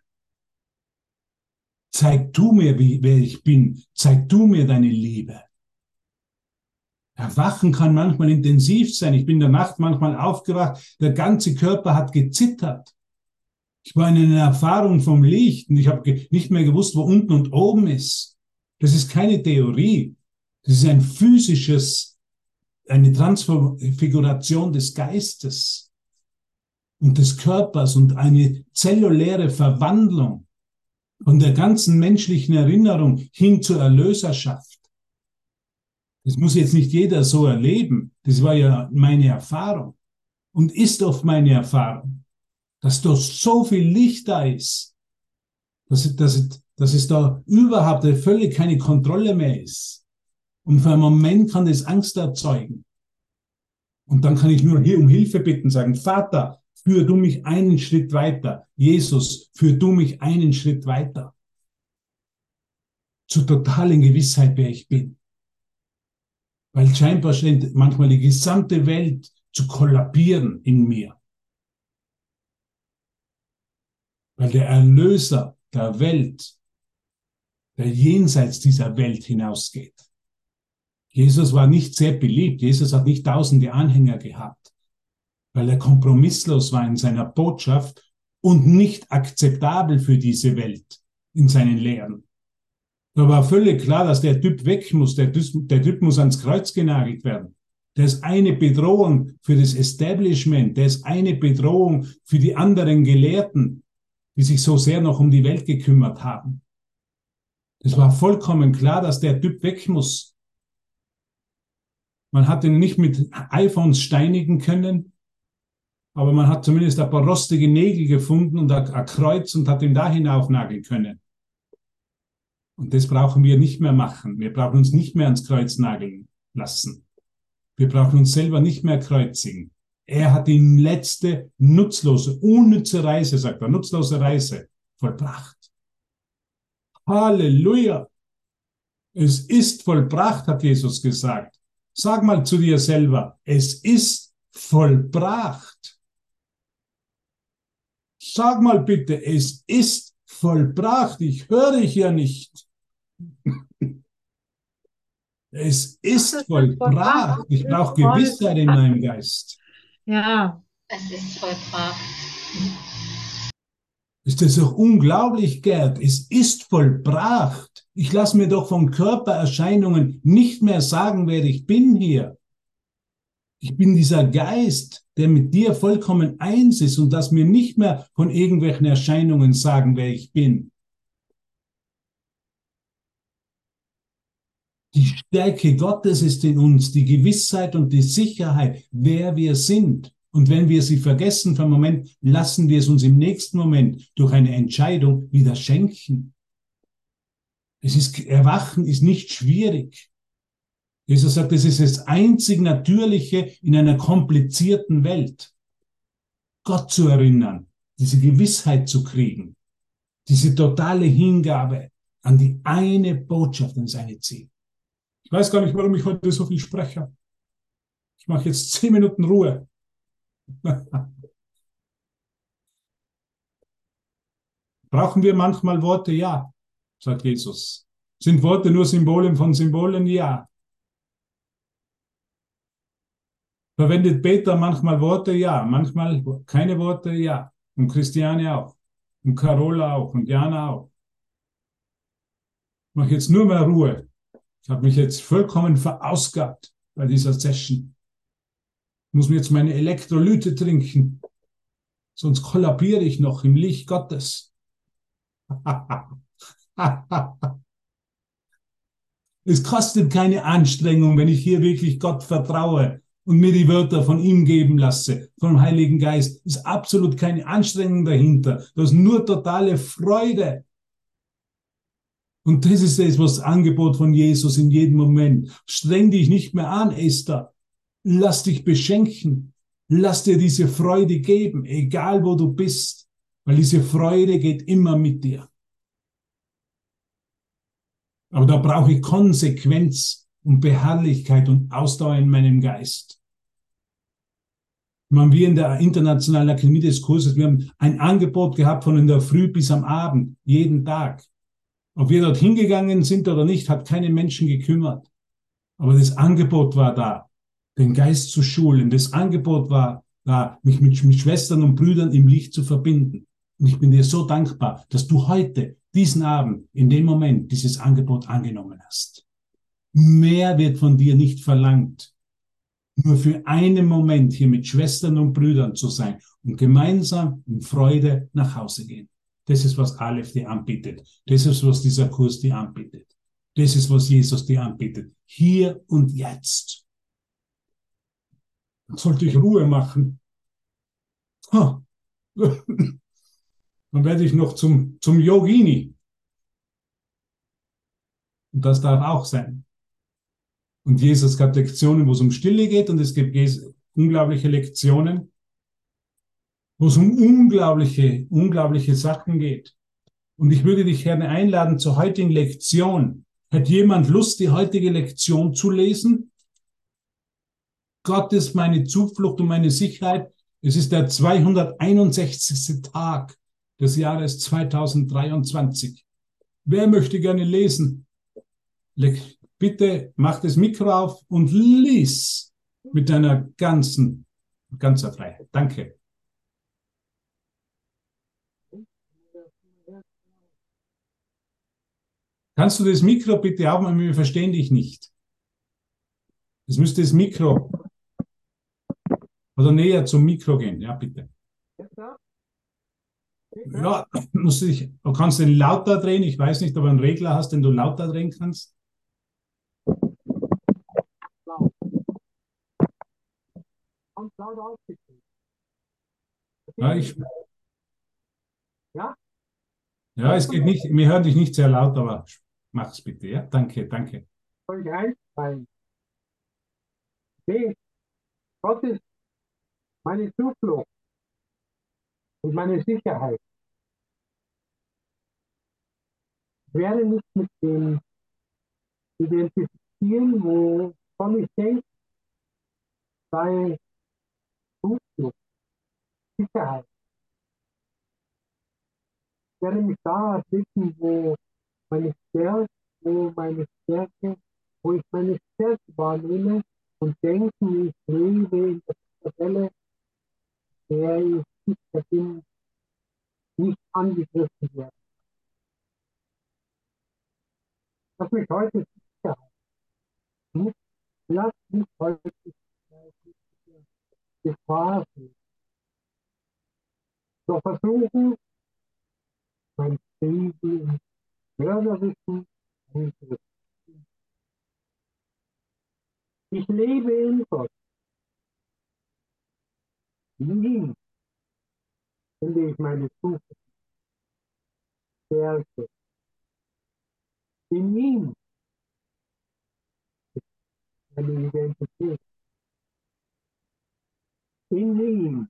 Speaker 1: Zeig du mir, wie, wer ich bin. Zeig du mir deine Liebe. Erwachen kann manchmal intensiv sein. Ich bin in der Nacht manchmal aufgewacht. Der ganze Körper hat gezittert. Ich war in einer Erfahrung vom Licht und ich habe nicht mehr gewusst, wo unten und oben ist. Das ist keine Theorie. Das ist ein physisches, eine Transfiguration des Geistes und des Körpers und eine zelluläre Verwandlung von der ganzen menschlichen Erinnerung hin zur Erlöserschaft. Das muss jetzt nicht jeder so erleben. Das war ja meine Erfahrung und ist oft meine Erfahrung dass da so viel Licht da ist, dass, dass, dass es da überhaupt völlig keine Kontrolle mehr ist. Und für einen Moment kann das Angst erzeugen. Und dann kann ich nur hier um Hilfe bitten, sagen, Vater, führ du mich einen Schritt weiter. Jesus, führ du mich einen Schritt weiter. Zur totalen Gewissheit, wer ich bin. Weil scheinbar scheint manchmal die gesamte Welt zu kollabieren in mir. Weil der Erlöser der Welt, der jenseits dieser Welt hinausgeht. Jesus war nicht sehr beliebt. Jesus hat nicht tausende Anhänger gehabt, weil er kompromisslos war in seiner Botschaft und nicht akzeptabel für diese Welt in seinen Lehren. Da war völlig klar, dass der Typ weg muss. Der, der Typ muss ans Kreuz genagelt werden. Der ist eine Bedrohung für das Establishment. Der ist eine Bedrohung für die anderen Gelehrten die sich so sehr noch um die Welt gekümmert haben. Es war vollkommen klar, dass der Typ weg muss. Man hat ihn nicht mit iPhones steinigen können, aber man hat zumindest ein paar rostige Nägel gefunden und ein Kreuz und hat ihn da hinaufnageln können. Und das brauchen wir nicht mehr machen. Wir brauchen uns nicht mehr ans Kreuz nageln lassen. Wir brauchen uns selber nicht mehr kreuzigen. Er hat die letzte nutzlose, unnütze Reise, sagt er, nutzlose Reise vollbracht. Halleluja! Es ist vollbracht, hat Jesus gesagt. Sag mal zu dir selber, es ist vollbracht. Sag mal bitte, es ist vollbracht. Ich höre hier nicht. Es ist vollbracht. Ich brauche Gewissheit in meinem Geist.
Speaker 4: Ja.
Speaker 3: Es ist vollbracht.
Speaker 1: Ist das doch unglaublich, Gerd? Es ist vollbracht. Ich lasse mir doch von Körpererscheinungen nicht mehr sagen, wer ich bin hier. Ich bin dieser Geist, der mit dir vollkommen eins ist und das mir nicht mehr von irgendwelchen Erscheinungen sagen, wer ich bin. Die Stärke Gottes ist in uns, die Gewissheit und die Sicherheit, wer wir sind. Und wenn wir sie vergessen für einen Moment, lassen wir es uns im nächsten Moment durch eine Entscheidung wieder schenken. Es ist, Erwachen ist nicht schwierig. Jesus sagt, es ist das einzig Natürliche in einer komplizierten Welt. Gott zu erinnern, diese Gewissheit zu kriegen, diese totale Hingabe an die eine Botschaft und seine Ziel. Ich weiß gar nicht, warum ich heute so viel spreche. Ich mache jetzt zehn Minuten Ruhe. Brauchen wir manchmal Worte? Ja, sagt Jesus. Sind Worte nur Symbolen von Symbolen? Ja. Verwendet Peter manchmal Worte? Ja. Manchmal keine Worte? Ja. Und Christiane auch. Und Carola auch. Und Jana auch. Ich mache jetzt nur mehr Ruhe. Ich habe mich jetzt vollkommen verausgabt bei dieser Session. Ich muss mir jetzt meine Elektrolyte trinken. Sonst kollabiere ich noch im Licht Gottes. es kostet keine Anstrengung, wenn ich hier wirklich Gott vertraue und mir die Wörter von ihm geben lasse, vom Heiligen Geist. Es ist absolut keine Anstrengung dahinter. Das ist nur totale Freude. Und das ist das, was Angebot von Jesus in jedem Moment. Streng dich nicht mehr an, Esther. Lass dich beschenken. Lass dir diese Freude geben, egal wo du bist. Weil diese Freude geht immer mit dir. Aber da brauche ich Konsequenz und Beharrlichkeit und Ausdauer in meinem Geist. Man, wir in der Internationalen Akademie des Kurses, wir haben ein Angebot gehabt von in der Früh bis am Abend, jeden Tag. Ob wir dort hingegangen sind oder nicht, hat keine Menschen gekümmert. Aber das Angebot war da, den Geist zu schulen. Das Angebot war da, mich mit, mit Schwestern und Brüdern im Licht zu verbinden. Und ich bin dir so dankbar, dass du heute, diesen Abend, in dem Moment dieses Angebot angenommen hast. Mehr wird von dir nicht verlangt. Nur für einen Moment hier mit Schwestern und Brüdern zu sein und gemeinsam in Freude nach Hause gehen. Das ist, was Aleph dir anbietet. Das ist, was dieser Kurs dir anbietet. Das ist, was Jesus dir anbietet. Hier und jetzt. Dann sollte ich Ruhe machen. Ha. Dann werde ich noch zum, zum Yogini. Und das darf auch sein. Und Jesus gab Lektionen, wo es um Stille geht, und es gibt unglaubliche Lektionen, wo es um unglaubliche, unglaubliche Sachen geht. Und ich würde dich gerne einladen zur heutigen Lektion. Hat jemand Lust, die heutige Lektion zu lesen? Gott ist meine Zuflucht und meine Sicherheit. Es ist der 261. Tag des Jahres 2023. Wer möchte gerne lesen? Bitte mach das Mikro auf und lies mit deiner ganzen, ganzer Freiheit. Danke. Kannst du das Mikro bitte aufmachen? Wir verstehen dich nicht. Es müsste das Mikro oder näher zum Mikro gehen. Ja, bitte. Ja, musst du dich, du kannst den lauter drehen. Ich weiß nicht, ob du einen Regler hast, den du lauter drehen kannst. Ja, ich,
Speaker 5: Ja?
Speaker 1: ja, es geht nicht. Wir hören dich nicht sehr laut, aber mach's bitte. Ja, danke, danke.
Speaker 5: Soll ich einsteigen? Nee, Gott ist meine Zuflucht und meine Sicherheit. Ich werde nicht mit dem identifizieren, wovon ich denke, sei Zuflucht, Sicherheit. Ich werde mich da wissen, wo meine Stärke, wo meine Stärke, wo ich meine Stärke wahrnehme und denken, ich lebe in der Tabelle, der ich sicher bin, nicht angegriffen werde. Lass mich heute sicher halten. Lass mich heute Gefahr sehen. So versuchen, mein Frieden einzurichten. Ich lebe in Gott. In ihm finde ich meine Zukunft, Stärke. In ihm ist meine Identität. In ihm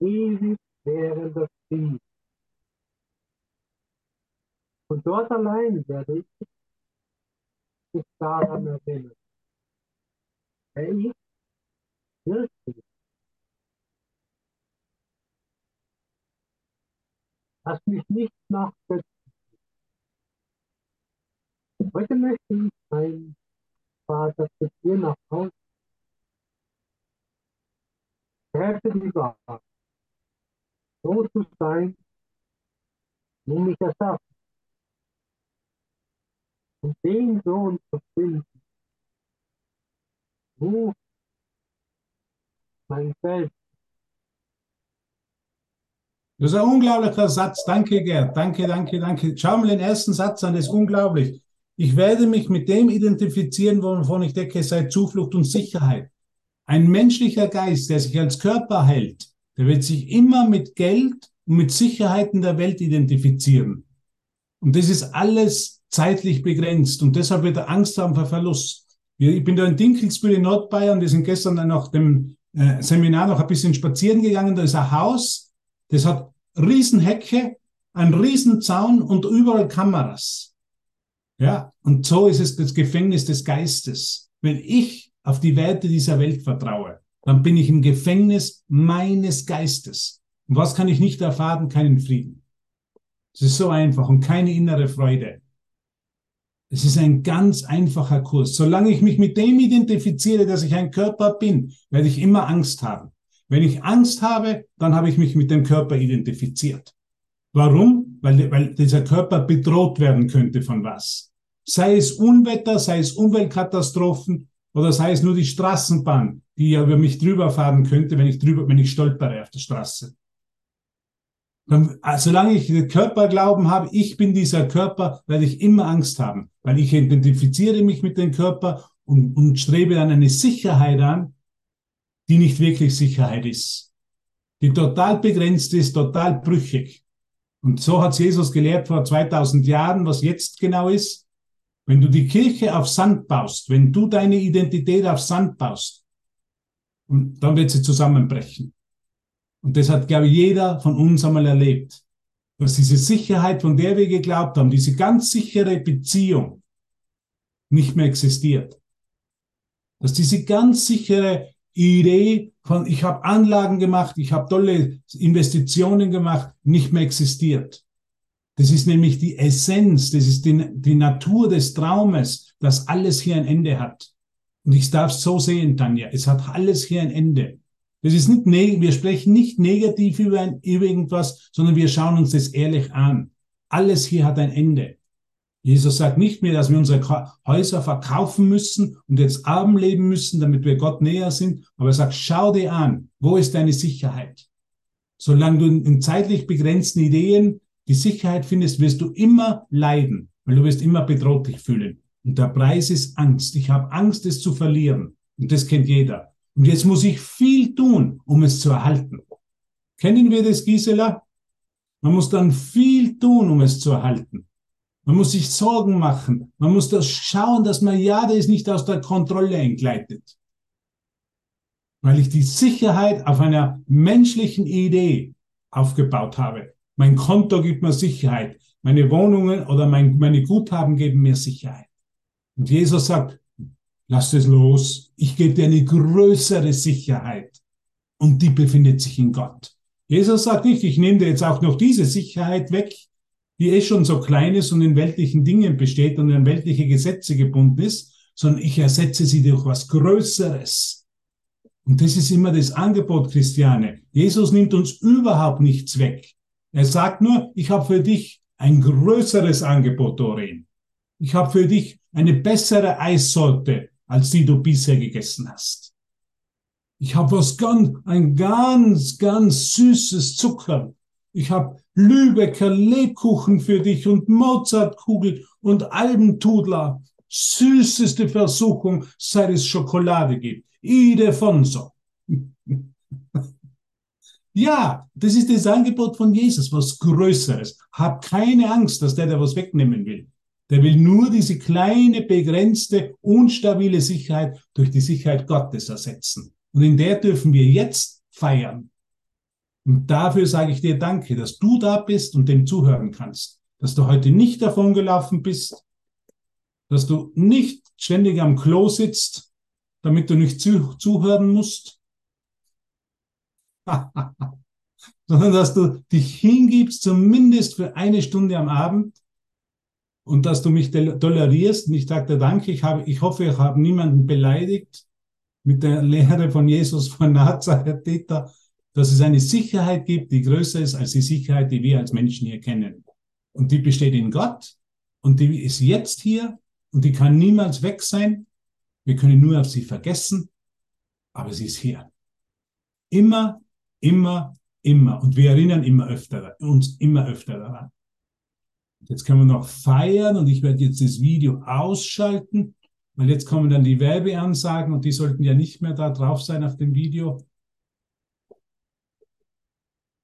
Speaker 5: ewig währender Frieden. Und dort allein werde ich mich daran erinnern. Wer ich wirklich Lass mich nicht nachsetzen. Heute möchte ich mein Vater zu dir nach Hause. Helfe die Wahrheit. So zu sein, wie mich erschaffen. Und den Sohn zu finden. Du, mein Selbst,
Speaker 1: Das ist ein unglaublicher Satz. Danke, Gerd. Danke, danke, danke. Schau mal den ersten Satz an, das ist unglaublich. Ich werde mich mit dem identifizieren, wovon ich denke, sei Zuflucht und Sicherheit. Ein menschlicher Geist, der sich als Körper hält, der wird sich immer mit Geld und mit Sicherheiten der Welt identifizieren. Und das ist alles zeitlich begrenzt und deshalb wird er Angst haben vor Verlust. Ich bin da in Dinkelsbühl in Nordbayern, wir sind gestern nach dem äh, Seminar noch ein bisschen spazieren gegangen, da ist ein Haus, das hat Riesenhecke, ein Riesenzaun und überall Kameras. Ja, und so ist es das Gefängnis des Geistes. Wenn ich auf die Werte dieser Welt vertraue, dann bin ich im Gefängnis meines Geistes. Und was kann ich nicht erfahren? Keinen Frieden. Es ist so einfach und keine innere Freude. Es ist ein ganz einfacher Kurs. Solange ich mich mit dem identifiziere, dass ich ein Körper bin, werde ich immer Angst haben. Wenn ich Angst habe, dann habe ich mich mit dem Körper identifiziert. Warum? Weil, weil dieser Körper bedroht werden könnte von was. Sei es Unwetter, sei es Umweltkatastrophen oder sei es nur die Straßenbahn, die ja über mich drüber fahren könnte, wenn ich drüber, wenn ich stolpere auf der Straße. Also solange ich den Körperglauben habe, ich bin dieser Körper, werde ich immer Angst haben, weil ich identifiziere mich mit dem Körper und, und strebe dann eine Sicherheit an, die nicht wirklich Sicherheit ist, die total begrenzt ist, total brüchig. Und so hat Jesus gelehrt vor 2000 Jahren, was jetzt genau ist. Wenn du die Kirche auf Sand baust, wenn du deine Identität auf Sand baust, und dann wird sie zusammenbrechen. Und das hat, glaube ich, jeder von uns einmal erlebt. Dass diese Sicherheit, von der wir geglaubt haben, diese ganz sichere Beziehung nicht mehr existiert. Dass diese ganz sichere Idee von, ich habe Anlagen gemacht, ich habe tolle Investitionen gemacht, nicht mehr existiert. Das ist nämlich die Essenz, das ist die, die Natur des Traumes, dass alles hier ein Ende hat. Und ich darf es so sehen, Tanja, es hat alles hier ein Ende. Das ist nicht, wir sprechen nicht negativ über, ein, über irgendwas, sondern wir schauen uns das ehrlich an. Alles hier hat ein Ende. Jesus sagt nicht mehr, dass wir unsere Häuser verkaufen müssen und jetzt arm leben müssen, damit wir Gott näher sind. Aber er sagt, schau dir an, wo ist deine Sicherheit? Solange du in zeitlich begrenzten Ideen die Sicherheit findest, wirst du immer leiden, weil du wirst immer bedroht dich fühlen. Und der Preis ist Angst. Ich habe Angst, es zu verlieren. Und das kennt jeder. Und jetzt muss ich viel tun, um es zu erhalten. Kennen wir das, Gisela? Man muss dann viel tun, um es zu erhalten. Man muss sich Sorgen machen. Man muss das schauen, dass man ja, das nicht aus der Kontrolle entgleitet. Weil ich die Sicherheit auf einer menschlichen Idee aufgebaut habe. Mein Konto gibt mir Sicherheit. Meine Wohnungen oder mein, meine Guthaben geben mir Sicherheit. Und Jesus sagt, lass es los. Ich gebe dir eine größere Sicherheit. Und die befindet sich in Gott. Jesus sagt nicht, ich nehme dir jetzt auch noch diese Sicherheit weg, die eh schon so klein ist und in weltlichen Dingen besteht und in weltliche Gesetze gebunden ist, sondern ich ersetze sie durch was Größeres. Und das ist immer das Angebot, Christiane. Jesus nimmt uns überhaupt nichts weg. Er sagt nur, ich habe für dich ein größeres Angebot, Doreen. Ich habe für dich eine bessere Eissorte, als die du bisher gegessen hast. Ich habe was ganz, ein ganz, ganz süßes Zucker. Ich habe Lübecker Lebkuchen für dich und Mozartkugel und Albentudler. Süßeste Versuchung, seit es Schokolade gibt. Idefonso. Ja, das ist das Angebot von Jesus, was Größeres. Hab keine Angst, dass der da was wegnehmen will. Der will nur diese kleine, begrenzte, unstabile Sicherheit durch die Sicherheit Gottes ersetzen. Und in der dürfen wir jetzt feiern. Und dafür sage ich dir Danke, dass du da bist und dem zuhören kannst. Dass du heute nicht davongelaufen bist, dass du nicht ständig am Klo sitzt, damit du nicht zu, zuhören musst, sondern dass du dich hingibst, zumindest für eine Stunde am Abend und dass du mich tolerierst. Und ich dir Danke, ich, habe, ich hoffe, ich habe niemanden beleidigt mit der Lehre von Jesus von Nazareth, dass es eine Sicherheit gibt, die größer ist als die Sicherheit, die wir als Menschen hier kennen. Und die besteht in Gott und die ist jetzt hier und die kann niemals weg sein. Wir können nur auf sie vergessen, aber sie ist hier. Immer Immer, immer. Und wir erinnern immer öfter, uns immer öfter daran. Jetzt können wir noch feiern und ich werde jetzt das Video ausschalten, weil jetzt kommen dann die Werbeansagen und die sollten ja nicht mehr da drauf sein auf dem Video.